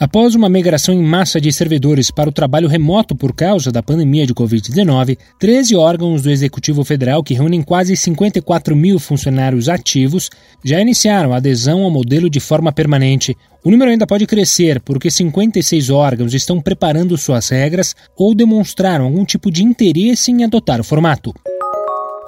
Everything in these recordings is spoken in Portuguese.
Após uma migração em massa de servidores para o trabalho remoto por causa da pandemia de Covid-19, 13 órgãos do Executivo Federal, que reúnem quase 54 mil funcionários ativos, já iniciaram a adesão ao modelo de forma permanente. O número ainda pode crescer, porque 56 órgãos estão preparando suas regras ou demonstraram algum tipo de interesse em adotar o formato.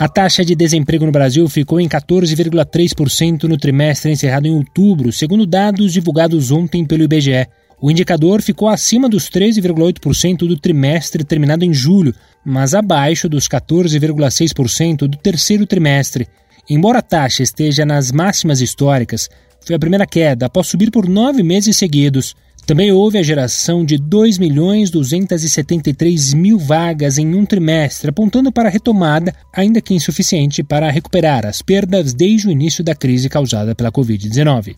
A taxa de desemprego no Brasil ficou em 14,3% no trimestre encerrado em outubro, segundo dados divulgados ontem pelo IBGE. O indicador ficou acima dos 13,8% do trimestre terminado em julho, mas abaixo dos 14,6% do terceiro trimestre. Embora a taxa esteja nas máximas históricas, foi a primeira queda após subir por nove meses seguidos. Também houve a geração de 2 milhões 273 mil vagas em um trimestre, apontando para a retomada, ainda que insuficiente para recuperar as perdas desde o início da crise causada pela Covid-19.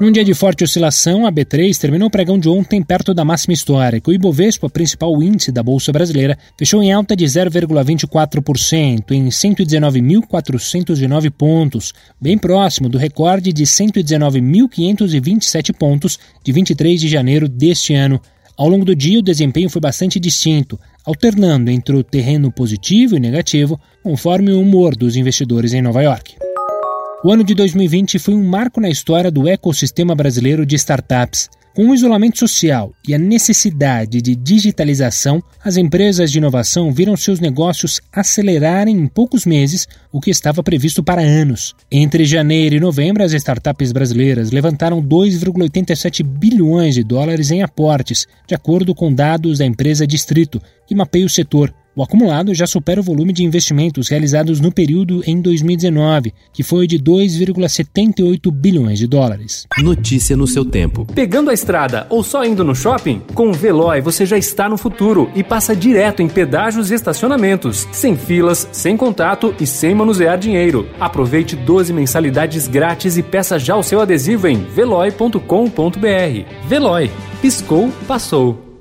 Num dia de forte oscilação, a B3 terminou o pregão de ontem perto da máxima histórica. O Ibovespa, principal índice da Bolsa Brasileira, fechou em alta de 0,24%, em 119.409 pontos, bem próximo do recorde de 119.527 pontos de 23 de janeiro deste ano. Ao longo do dia, o desempenho foi bastante distinto, alternando entre o terreno positivo e negativo, conforme o humor dos investidores em Nova York. O ano de 2020 foi um marco na história do ecossistema brasileiro de startups. Com o isolamento social e a necessidade de digitalização, as empresas de inovação viram seus negócios acelerarem em poucos meses o que estava previsto para anos. Entre janeiro e novembro, as startups brasileiras levantaram 2,87 bilhões de dólares em aportes, de acordo com dados da empresa Distrito, que mapeia o setor. O acumulado já supera o volume de investimentos realizados no período em 2019, que foi de 2,78 bilhões de dólares. Notícia no seu tempo. Pegando a estrada ou só indo no shopping? Com o Veloy você já está no futuro e passa direto em pedágios e estacionamentos, sem filas, sem contato e sem manusear dinheiro. Aproveite 12 mensalidades grátis e peça já o seu adesivo em veloy.com.br. Veloy. Piscou, passou.